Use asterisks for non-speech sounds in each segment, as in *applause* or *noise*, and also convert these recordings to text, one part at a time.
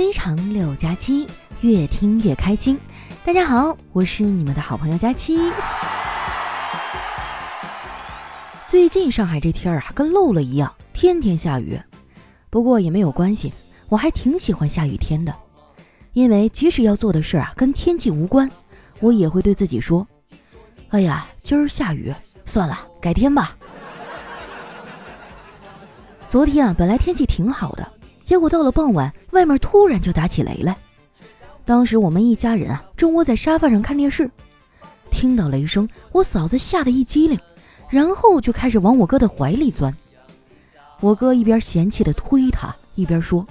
非常六加七，越听越开心。大家好，我是你们的好朋友佳期。最近上海这天儿啊，跟漏了一样，天天下雨。不过也没有关系，我还挺喜欢下雨天的，因为即使要做的事儿啊跟天气无关，我也会对自己说：“哎呀，今儿下雨，算了，改天吧。”昨天啊，本来天气挺好的，结果到了傍晚，外面突然就打起雷来。当时我们一家人啊，正窝在沙发上看电视，听到雷声，我嫂子吓得一激灵，然后就开始往我哥的怀里钻。我哥一边嫌弃的推他，一边说：“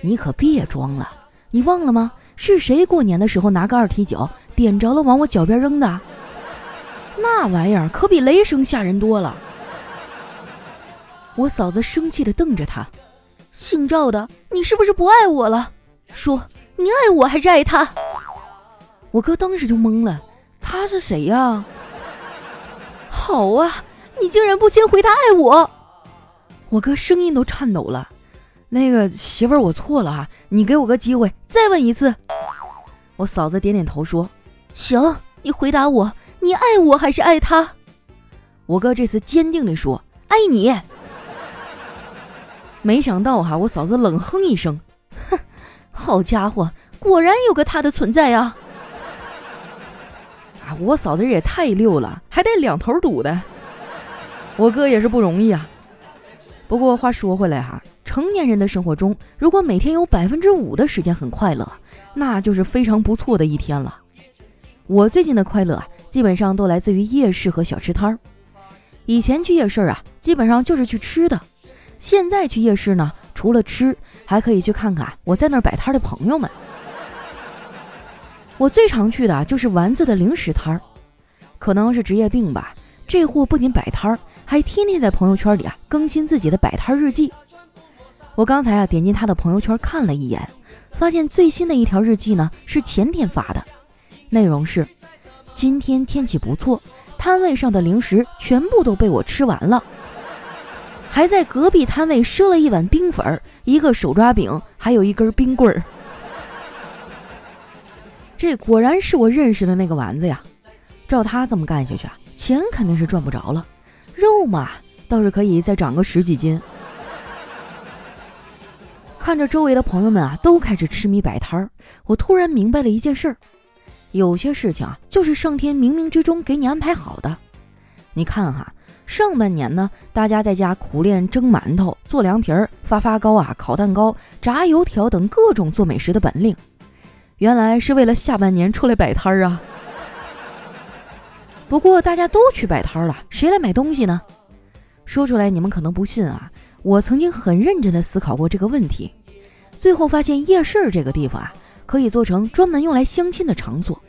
你可别装了，你忘了吗？是谁过年的时候拿个二踢脚点着了往我脚边扔的？*laughs* 那玩意儿可比雷声吓人多了。”我嫂子生气的瞪着他，姓赵的，你是不是不爱我了？说你爱我还是爱他？我哥当时就懵了，他是谁呀？好啊，你竟然不先回答爱我！我哥声音都颤抖了。那个媳妇儿，我错了啊，你给我个机会，再问一次。我嫂子点点头说：“行，你回答我，你爱我还是爱他？”我哥这次坚定地说：“爱你。”没想到哈，我嫂子冷哼一声，哼，*laughs* 好家伙，果然有个他的存在啊！啊，我嫂子也太溜了，还带两头堵的。我哥也是不容易啊。不过话说回来哈，成年人的生活中，如果每天有百分之五的时间很快乐，那就是非常不错的一天了。我最近的快乐啊，基本上都来自于夜市和小吃摊儿。以前去夜市啊，基本上就是去吃的。现在去夜市呢，除了吃，还可以去看看我在那儿摆摊的朋友们。我最常去的就是丸子的零食摊儿，可能是职业病吧。这货不仅摆摊儿，还天天在朋友圈里啊更新自己的摆摊日记。我刚才啊点进他的朋友圈看了一眼，发现最新的一条日记呢是前天发的，内容是：今天天气不错，摊位上的零食全部都被我吃完了。还在隔壁摊位赊了一碗冰粉儿、一个手抓饼，还有一根冰棍儿。这果然是我认识的那个丸子呀！照他这么干下去啊，钱肯定是赚不着了，肉嘛倒是可以再长个十几斤。看着周围的朋友们啊，都开始痴迷摆摊儿，我突然明白了一件事儿：有些事情啊，就是上天冥冥之中给你安排好的。你看哈。上半年呢，大家在家苦练蒸馒头、做凉皮儿、发发糕啊、烤蛋糕、炸油条等各种做美食的本领，原来是为了下半年出来摆摊儿啊。*laughs* 不过大家都去摆摊儿了，谁来买东西呢？说出来你们可能不信啊，我曾经很认真的思考过这个问题，最后发现夜市这个地方啊，可以做成专门用来相亲的场所。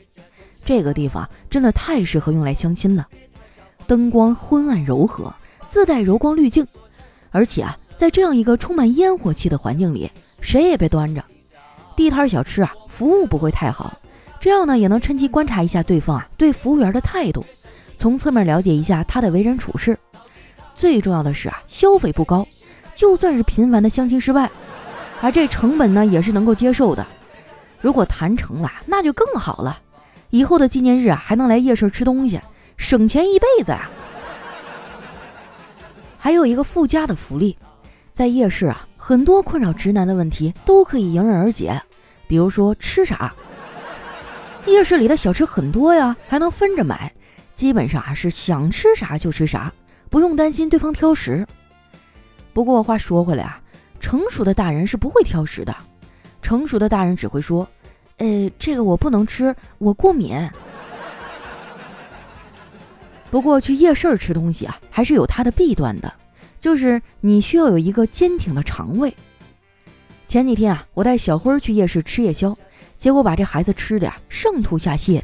这个地方真的太适合用来相亲了。灯光昏暗柔和，自带柔光滤镜，而且啊，在这样一个充满烟火气的环境里，谁也别端着。地摊小吃啊，服务不会太好，这样呢，也能趁机观察一下对方啊对服务员的态度，从侧面了解一下他的为人处事。最重要的是啊，消费不高，就算是频繁的相亲失败，而这成本呢也是能够接受的。如果谈成了，那就更好了，以后的纪念日啊，还能来夜市吃东西。省钱一辈子啊！还有一个附加的福利，在夜市啊，很多困扰直男的问题都可以迎刃而解。比如说吃啥，夜市里的小吃很多呀，还能分着买，基本上啊是想吃啥就吃啥，不用担心对方挑食。不过话说回来啊，成熟的大人是不会挑食的，成熟的大人只会说：“呃，这个我不能吃，我过敏。”不过去夜市吃东西啊，还是有它的弊端的，就是你需要有一个坚挺的肠胃。前几天啊，我带小辉去夜市吃夜宵，结果把这孩子吃的呀上吐下泻的，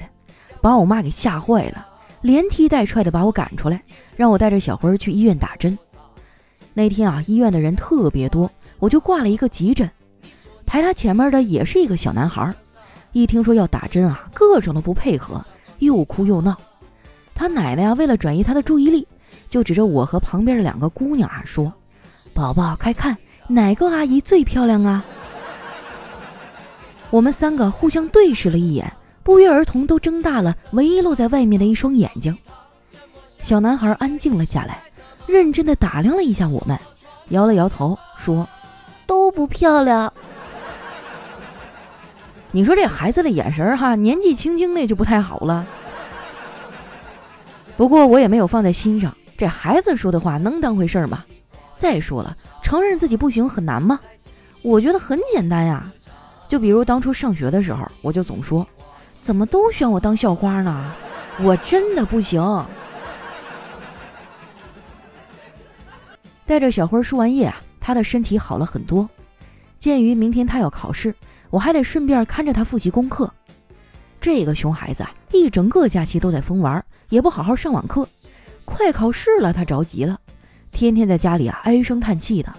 把我妈给吓坏了，连踢带踹的把我赶出来，让我带着小辉去医院打针。那天啊，医院的人特别多，我就挂了一个急诊。排他前面的也是一个小男孩，一听说要打针啊，各种都不配合，又哭又闹。他奶奶呀，为了转移他的注意力，就指着我和旁边的两个姑娘啊说：“宝宝，快看，哪个阿姨最漂亮啊？” *laughs* 我们三个互相对视了一眼，不约而同都睁大了唯一露在外面的一双眼睛。小男孩安静了下来，认真的打量了一下我们，摇了摇头说：“都不漂亮。*laughs* ”你说这孩子的眼神哈，年纪轻轻的就不太好了。不过我也没有放在心上，这孩子说的话能当回事儿吗？再说了，承认自己不行很难吗？我觉得很简单呀。就比如当初上学的时候，我就总说，怎么都选我当校花呢？我真的不行。带着小辉输完液啊，他的身体好了很多。鉴于明天他要考试，我还得顺便看着他复习功课。这个熊孩子啊，一整个假期都在疯玩，也不好好上网课。快考试了，他着急了，天天在家里啊唉声叹气的。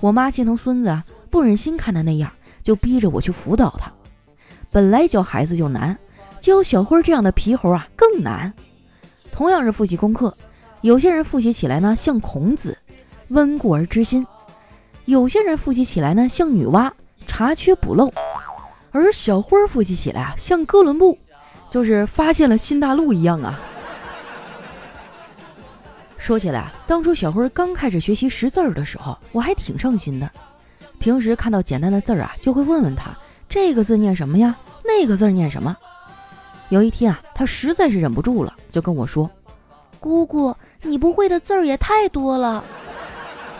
我妈心疼孙子啊，不忍心看他那样，就逼着我去辅导他。本来教孩子就难，教小辉这样的皮猴啊更难。同样是复习功课，有些人复习起来呢像孔子。温故而知新，有些人复习起来呢像女娲查缺补漏，而小辉复习起来啊像哥伦布，就是发现了新大陆一样啊。说起来，当初小辉刚开始学习识字儿的时候，我还挺上心的。平时看到简单的字儿啊，就会问问他这个字念什么呀，那个字念什么。有一天啊，他实在是忍不住了，就跟我说：“姑姑，你不会的字儿也太多了。”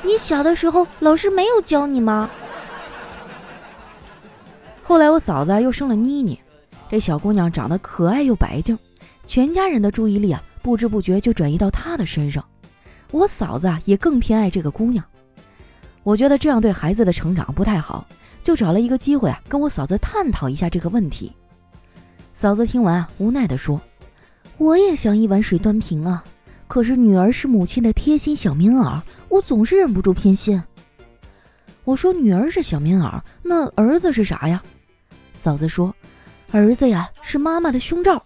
你小的时候，老师没有教你吗？后来我嫂子又生了妮妮，这小姑娘长得可爱又白净，全家人的注意力啊，不知不觉就转移到她的身上。我嫂子啊，也更偏爱这个姑娘。我觉得这样对孩子的成长不太好，就找了一个机会啊，跟我嫂子探讨一下这个问题。嫂子听完啊，无奈地说：“我也想一碗水端平啊。”可是女儿是母亲的贴心小棉袄，我总是忍不住偏心。我说女儿是小棉袄，那儿子是啥呀？嫂子说，儿子呀是妈妈的胸罩。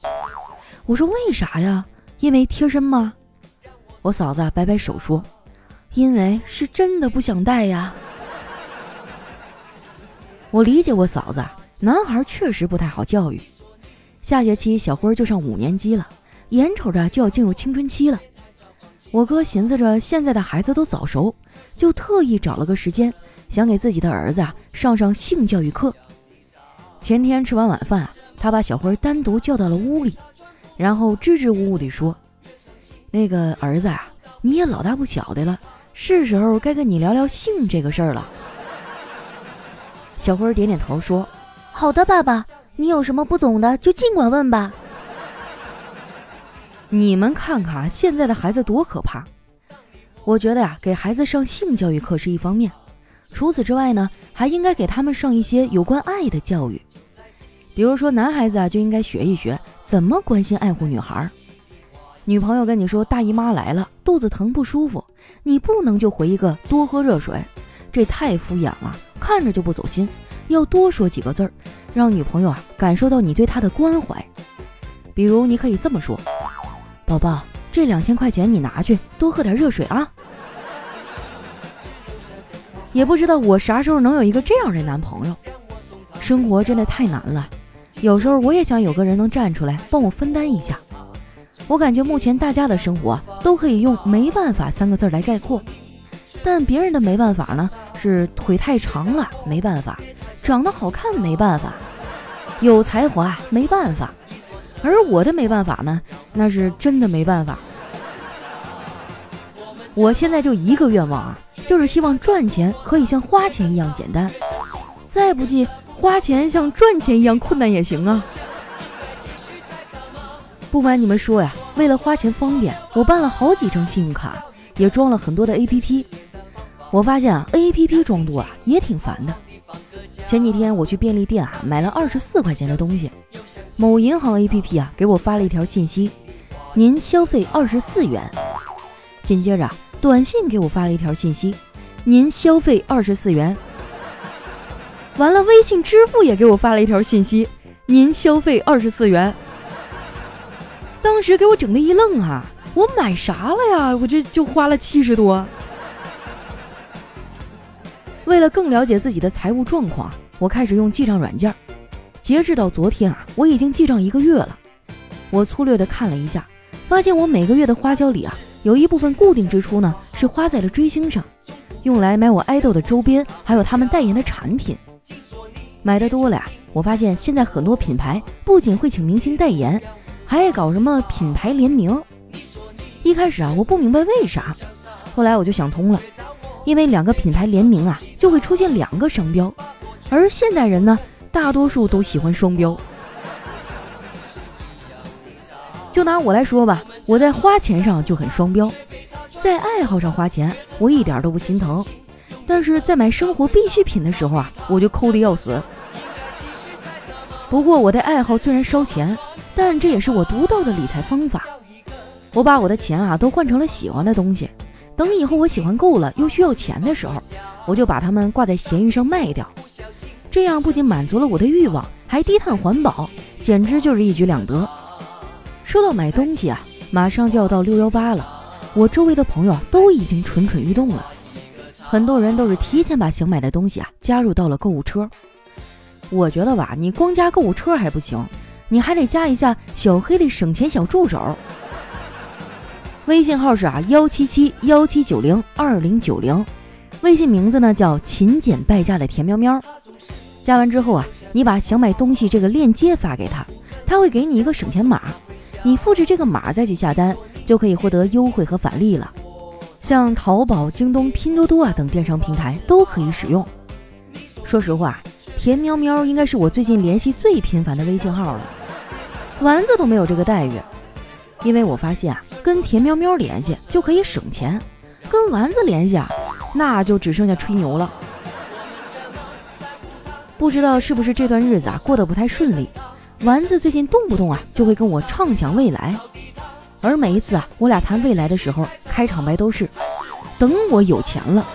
我说为啥呀？因为贴身吗？我嫂子摆摆手说，因为是真的不想戴呀。我理解我嫂子，男孩确实不太好教育。下学期小辉就上五年级了，眼瞅着就要进入青春期了。我哥寻思着现在的孩子都早熟，就特意找了个时间，想给自己的儿子啊上上性教育课。前天吃完晚饭，他把小辉单独叫到了屋里，然后支支吾吾地说：“那个儿子啊，你也老大不小的了，是时候该跟你聊聊性这个事儿了。”小辉点点头说：“好的，爸爸，你有什么不懂的就尽管问吧。*laughs* ”你们看看现在的孩子多可怕！我觉得呀，给孩子上性教育课是一方面，除此之外呢，还应该给他们上一些有关爱的教育。比如说，男孩子啊就应该学一学怎么关心爱护女孩。女朋友跟你说大姨妈来了，肚子疼不舒服，你不能就回一个多喝热水，这太敷衍了，看着就不走心。要多说几个字儿，让女朋友啊感受到你对她的关怀。比如，你可以这么说。宝宝，这两千块钱你拿去，多喝点热水啊！也不知道我啥时候能有一个这样的男朋友。生活真的太难了，有时候我也想有个人能站出来帮我分担一下。我感觉目前大家的生活都可以用“没办法”三个字来概括，但别人的没办法呢，是腿太长了没办法，长得好看没办法，有才华没办法。而我的没办法呢，那是真的没办法。我现在就一个愿望啊，就是希望赚钱可以像花钱一样简单，再不济花钱像赚钱一样困难也行啊。不瞒你们说呀，为了花钱方便，我办了好几张信用卡，也装了很多的 APP。我发现啊，APP 装多啊也挺烦的。前几天我去便利店啊，买了二十四块钱的东西。某银行 APP 啊，给我发了一条信息：“您消费二十四元。”紧接着，短信给我发了一条信息：“您消费二十四元。”完了，微信支付也给我发了一条信息：“您消费二十四元。”当时给我整的一愣啊！我买啥了呀？我这就花了七十多。为了更了解自己的财务状况，我开始用记账软件。截至到昨天啊，我已经记账一个月了。我粗略的看了一下，发现我每个月的花销里啊，有一部分固定支出呢是花在了追星上，用来买我爱豆的周边，还有他们代言的产品。买的多了呀，我发现现在很多品牌不仅会请明星代言，还爱搞什么品牌联名。一开始啊，我不明白为啥，后来我就想通了，因为两个品牌联名啊，就会出现两个商标，而现代人呢，大多数都喜欢双标。就拿我来说吧，我在花钱上就很双标，在爱好上花钱我一点都不心疼，但是在买生活必需品的时候啊，我就抠的要死。不过我的爱好虽然烧钱，但这也是我独到的理财方法。我把我的钱啊都换成了喜欢的东西，等以后我喜欢够了又需要钱的时候，我就把它们挂在闲鱼上卖掉。这样不仅满足了我的欲望，还低碳环保，简直就是一举两得。说到买东西啊，马上就要到六幺八了，我周围的朋友都已经蠢蠢欲动了，很多人都是提前把想买的东西啊加入到了购物车。我觉得吧，你光加购物车还不行，你还得加一下小黑的省钱小助手。微信号是啊幺七七幺七九零二零九零，微信名字呢叫勤俭败家的田喵喵。加完之后啊，你把想买东西这个链接发给他，他会给你一个省钱码，你复制这个码再去下单，就可以获得优惠和返利了。像淘宝、京东、拼多多啊等电商平台都可以使用。说实话，田喵喵应该是我最近联系最频繁的微信号了，丸子都没有这个待遇。因为我发现啊，跟田喵喵联系就可以省钱，跟丸子联系啊，那就只剩下吹牛了。不知道是不是这段日子啊过得不太顺利，丸子最近动不动啊就会跟我畅想未来，而每一次啊我俩谈未来的时候，开场白都是等我有钱了，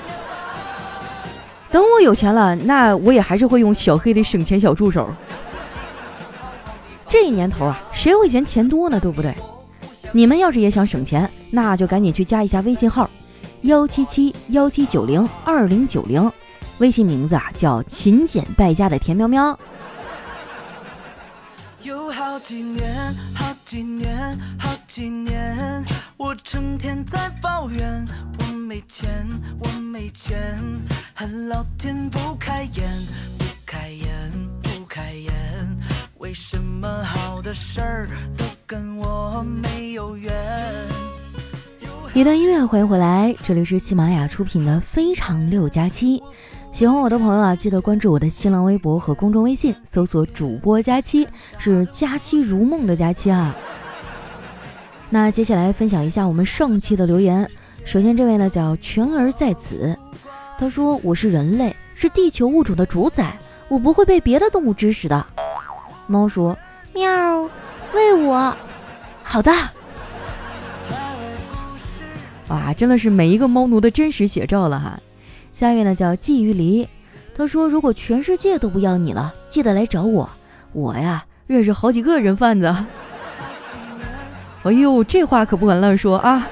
等我有钱了，那我也还是会用小黑的省钱小助手。这年头啊，谁会嫌钱多呢？对不对？你们要是也想省钱，那就赶紧去加一下微信号，幺七七幺七九零二零九零，微信名字啊叫勤俭败家的田喵喵。好几年，好几年，好几年，我成天在抱怨我没钱，我没钱，恨老天不开眼，不开眼，不开眼，为什么好的事儿都跟我没有缘？一段音乐，欢迎回来，这里是喜马拉雅出品的《非常六加七》。喜欢我的朋友啊，记得关注我的新浪微博和公众微信，搜索“主播佳期”，是“佳期如梦”的佳期啊。那接下来分享一下我们上期的留言。首先这位呢叫全儿在子，他说：“我是人类，是地球物种的主宰，我不会被别的动物指使的。”猫说：“喵，喂我。”好的。哇，真的是每一个猫奴的真实写照了哈。下面呢叫鲫鱼梨，他说如果全世界都不要你了，记得来找我，我呀认识好几个人贩子。*laughs* 哎呦，这话可不敢乱说啊。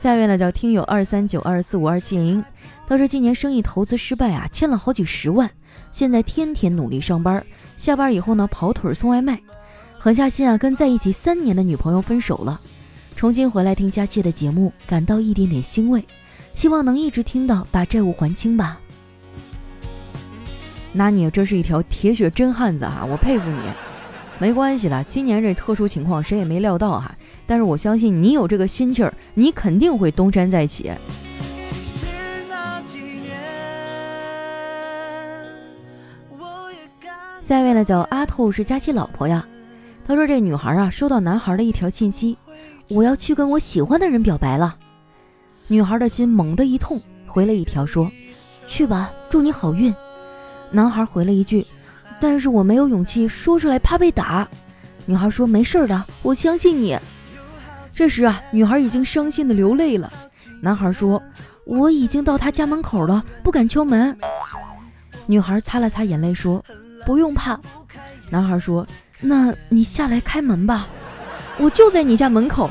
下面呢叫听友二三九二四五二七零，他说今年生意投资失败啊，欠了好几十万，现在天天努力上班，下班以后呢跑腿送外卖，狠下心啊跟在一起三年的女朋友分手了。重新回来听佳期的节目，感到一点点欣慰，希望能一直听到把债务还清吧。那你真是一条铁血真汉子哈，我佩服你。没关系的，今年这特殊情况谁也没料到哈，但是我相信你有这个心气儿，你肯定会东山再起。下一位呢叫阿透，是佳期老婆呀。他说这女孩啊收到男孩的一条信息。我要去跟我喜欢的人表白了，女孩的心猛地一痛，回了一条说：“去吧，祝你好运。”男孩回了一句：“但是我没有勇气说出来，怕被打。”女孩说：“没事的，我相信你。”这时啊，女孩已经伤心的流泪了。男孩说：“我已经到他家门口了，不敢敲门。”女孩擦了擦眼泪说：“不用怕。”男孩说：“那你下来开门吧。”我就在你家门口，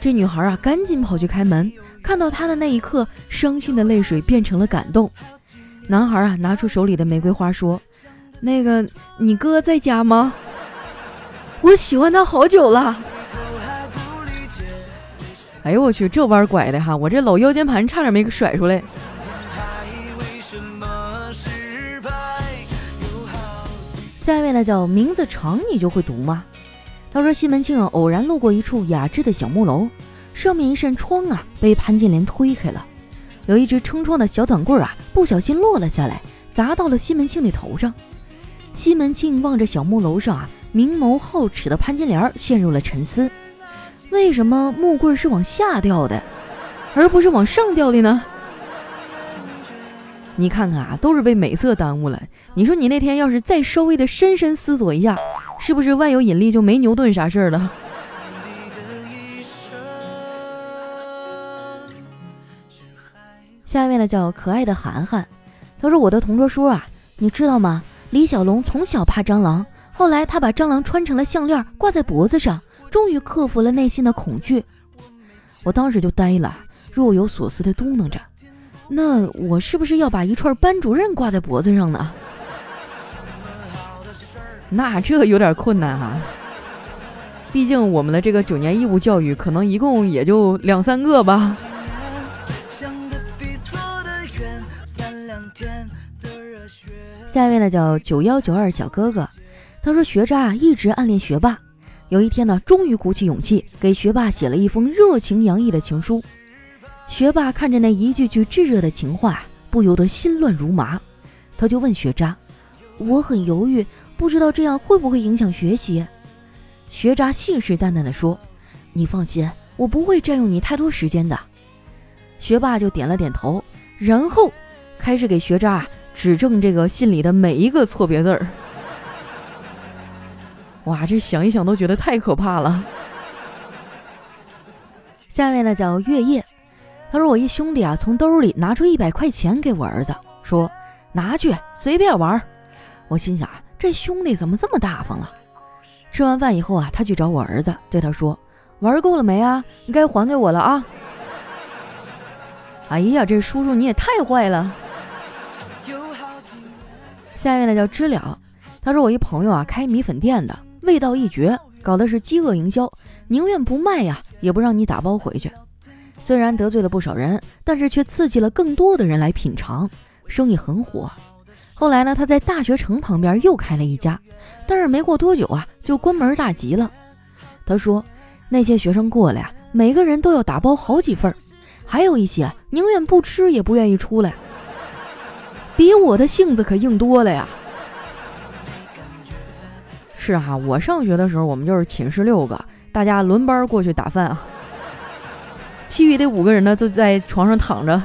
这女孩啊，赶紧跑去开门。看到他的那一刻，伤心的泪水变成了感动。男孩啊拿出手里的玫瑰花说：“那个，你哥在家吗？我喜欢他好久了。”哎呦我去，这弯拐的哈，我这老腰间盘差点没给甩出来。下一位呢叫名字长你就会读吗？他说西门庆啊偶然路过一处雅致的小木楼，上面一扇窗啊被潘金莲推开了，有一只撑窗的小短棍啊不小心落了下来，砸到了西门庆的头上。西门庆望着小木楼上啊明眸皓齿的潘金莲，陷入了沉思。为什么木棍是往下掉的，而不是往上掉的呢？你看看啊，都是被美色耽误了。你说你那天要是再稍微的深深思索一下，是不是万有引力就没牛顿啥事儿了？下面呢叫可爱的涵涵，他说我的同桌说啊，你知道吗？李小龙从小怕蟑螂，后来他把蟑螂穿成了项链挂在脖子上。终于克服了内心的恐惧，我当时就呆了，若有所思的嘟囔着：“那我是不是要把一串班主任挂在脖子上呢？”那这有点困难哈，毕竟我们的这个九年义务教育可能一共也就两三个吧。下一位呢叫九幺九二小哥哥，他说学渣一直暗恋学霸。有一天呢，终于鼓起勇气给学霸写了一封热情洋溢的情书。学霸看着那一句句炙热的情话，不由得心乱如麻。他就问学渣：“我很犹豫，不知道这样会不会影响学习？”学渣信誓旦旦地说：“你放心，我不会占用你太多时间的。”学霸就点了点头，然后开始给学渣指正这个信里的每一个错别字儿。*laughs* 哇，这想一想都觉得太可怕了。下面呢叫月夜，他说我一兄弟啊从兜里拿出一百块钱给我儿子，说拿去随便玩。我心想啊这兄弟怎么这么大方了？吃完饭以后啊，他去找我儿子，对他说玩够了没啊？你该还给我了啊！哎呀，这叔叔你也太坏了。下面呢叫知了，他说我一朋友啊开米粉店的。味道一绝，搞的是饥饿营销，宁愿不卖呀，也不让你打包回去。虽然得罪了不少人，但是却刺激了更多的人来品尝，生意很火。后来呢，他在大学城旁边又开了一家，但是没过多久啊，就关门大吉了。他说，那些学生过来呀，每个人都要打包好几份，还有一些宁愿不吃也不愿意出来，比我的性子可硬多了呀。是哈，我上学的时候，我们就是寝室六个，大家轮班过去打饭啊。其余的五个人呢，就在床上躺着。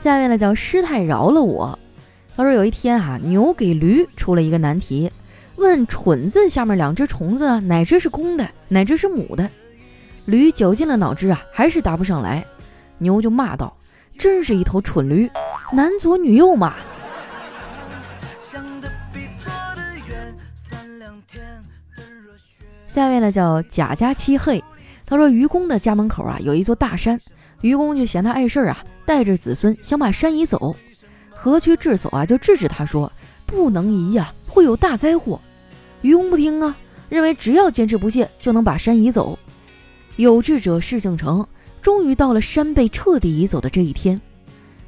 下面呢叫师太饶了我。他说有一天啊，牛给驴出了一个难题，问“蠢”字下面两只虫子哪只是公的，哪只是母的？驴绞尽了脑汁啊，还是答不上来。牛就骂道：“真是一头蠢驴，男左女右嘛。”下面呢叫贾家漆黑，他说愚公的家门口啊有一座大山，愚公就嫌他碍事儿啊，带着子孙想把山移走。何须智叟啊就制止他说不能移呀，会有大灾祸。愚公不听啊，认为只要坚持不懈就能把山移走。有志者事竟成，终于到了山被彻底移走的这一天。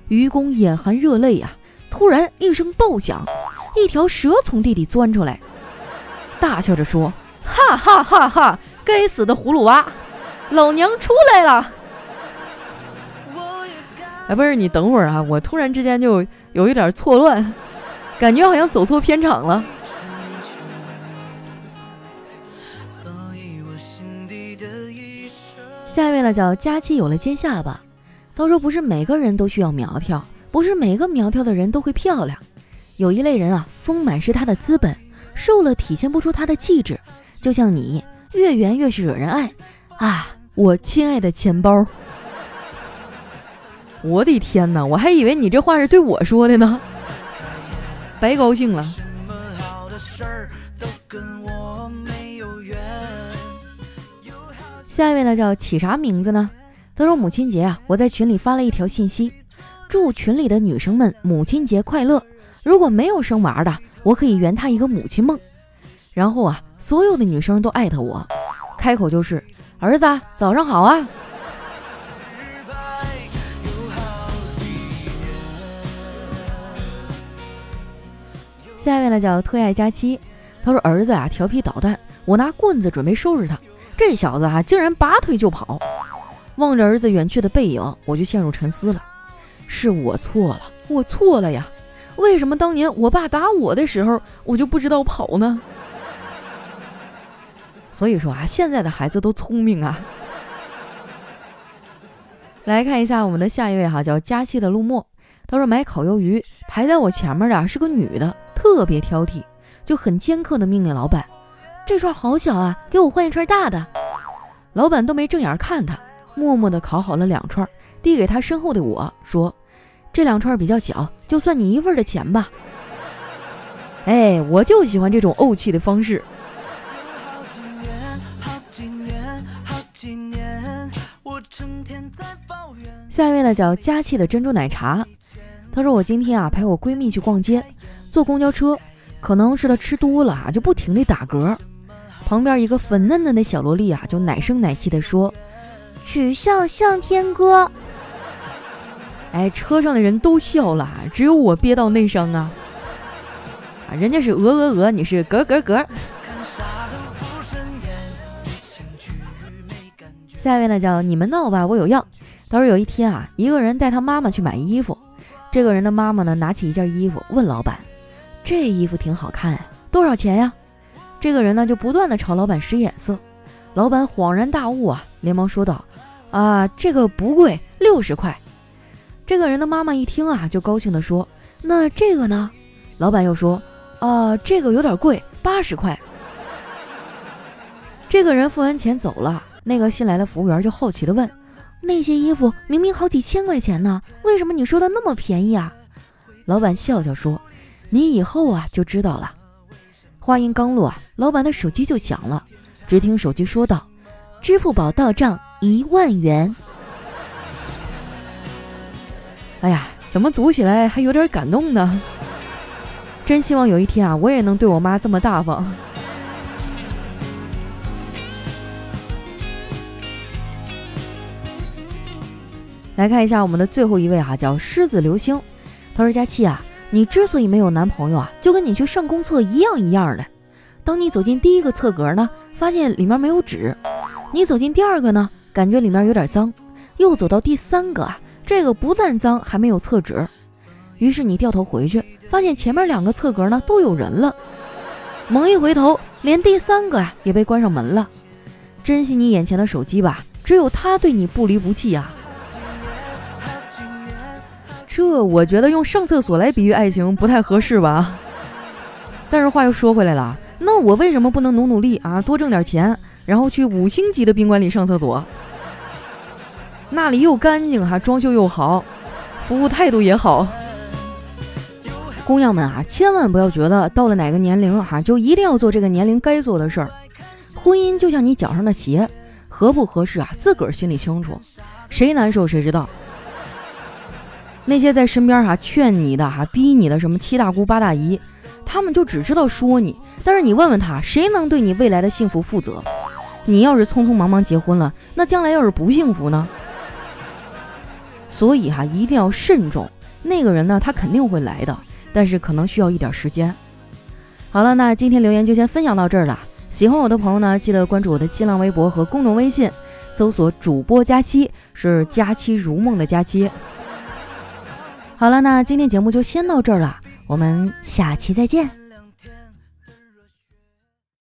愚公眼含热泪啊，突然一声爆响，一条蛇从地里钻出来，大笑着说。哈哈哈哈！该死的葫芦娃，老娘出来了！不是你等会儿啊，我突然之间就有一点错乱，感觉好像走错片场了。下一位呢，叫佳期有了尖下巴。他说：“不是每个人都需要苗条，不是每个苗条的人都会漂亮。有一类人啊，丰满是他的资本，瘦了体现不出他的气质。”就像你越圆越是惹人爱啊！我亲爱的钱包，我的天哪！我还以为你这话是对我说的呢，白高兴了。下一位呢，叫起啥名字呢？他说母亲节啊，我在群里发了一条信息，祝群里的女生们母亲节快乐。如果没有生娃的，我可以圆她一个母亲梦。然后啊，所有的女生都艾特我，开口就是儿子早上好啊。下一位呢叫特爱佳期，他说儿子啊调皮捣蛋，我拿棍子准备收拾他，这小子啊竟然拔腿就跑。望着儿子远去的背影，我就陷入沉思了。是我错了，我错了呀！为什么当年我爸打我的时候，我就不知道跑呢？所以说啊，现在的孩子都聪明啊。来看一下我们的下一位哈，叫佳期的陆墨，他说买烤鱿鱼排在我前面的是个女的。特别挑剔，就很尖刻的命令老板：“这串好小啊，给我换一串大的。”老板都没正眼看他，默默地烤好了两串，递给他身后的我说：“这两串比较小，就算你一份的钱吧。*laughs* ”哎，我就喜欢这种怄气的方式。下一位呢，叫佳气的珍珠奶茶，他说：“我今天啊陪我闺蜜去逛街。”坐公交车，可能是他吃多了啊，就不停地打嗝。旁边一个粉嫩嫩的小萝莉啊，就奶声奶气地说：“取笑向天歌。*laughs* ”哎，车上的人都笑了，只有我憋到内伤啊！啊，人家是鹅鹅鹅，你是嗝嗝嗝。下一位呢，叫你们闹吧，我有药。他说有一天啊，一个人带他妈妈去买衣服，这个人的妈妈呢，拿起一件衣服问老板。这衣服挺好看，多少钱呀？这个人呢就不断的朝老板使眼色，老板恍然大悟啊，连忙说道：“啊，这个不贵，六十块。”这个人的妈妈一听啊，就高兴的说：“那这个呢？”老板又说：“啊，这个有点贵，八十块。”这个人付完钱走了，那个新来的服务员就好奇的问：“那些衣服明明好几千块钱呢，为什么你说的那么便宜啊？”老板笑笑说。你以后啊就知道了。话音刚落啊，老板的手机就响了。只听手机说道：“支付宝到账一万元。”哎呀，怎么读起来还有点感动呢？真希望有一天啊，我也能对我妈这么大方。来看一下我们的最后一位哈，叫狮子流星。他说：“佳期啊。”你之所以没有男朋友啊，就跟你去上公厕一样一样的。当你走进第一个厕格呢，发现里面没有纸；你走进第二个呢，感觉里面有点脏；又走到第三个啊，这个不但脏，还没有厕纸。于是你掉头回去，发现前面两个厕格呢都有人了。猛一回头，连第三个啊也被关上门了。珍惜你眼前的手机吧，只有他对你不离不弃啊。这我觉得用上厕所来比喻爱情不太合适吧。但是话又说回来了，那我为什么不能努努力啊，多挣点钱，然后去五星级的宾馆里上厕所？那里又干净哈，装修又好，服务态度也好。姑娘们啊，千万不要觉得到了哪个年龄哈，就一定要做这个年龄该做的事儿。婚姻就像你脚上的鞋，合不合适啊，自个儿心里清楚，谁难受谁知道。那些在身边哈劝你的哈逼你的什么七大姑八大姨，他们就只知道说你。但是你问问他，谁能对你未来的幸福负责？你要是匆匆忙忙结婚了，那将来要是不幸福呢？所以哈一定要慎重。那个人呢，他肯定会来的，但是可能需要一点时间。好了，那今天留言就先分享到这儿了。喜欢我的朋友呢，记得关注我的新浪微博和公众微信，搜索主播佳期，是佳期如梦的佳期。好了，那今天节目就先到这儿了，我们下期再见。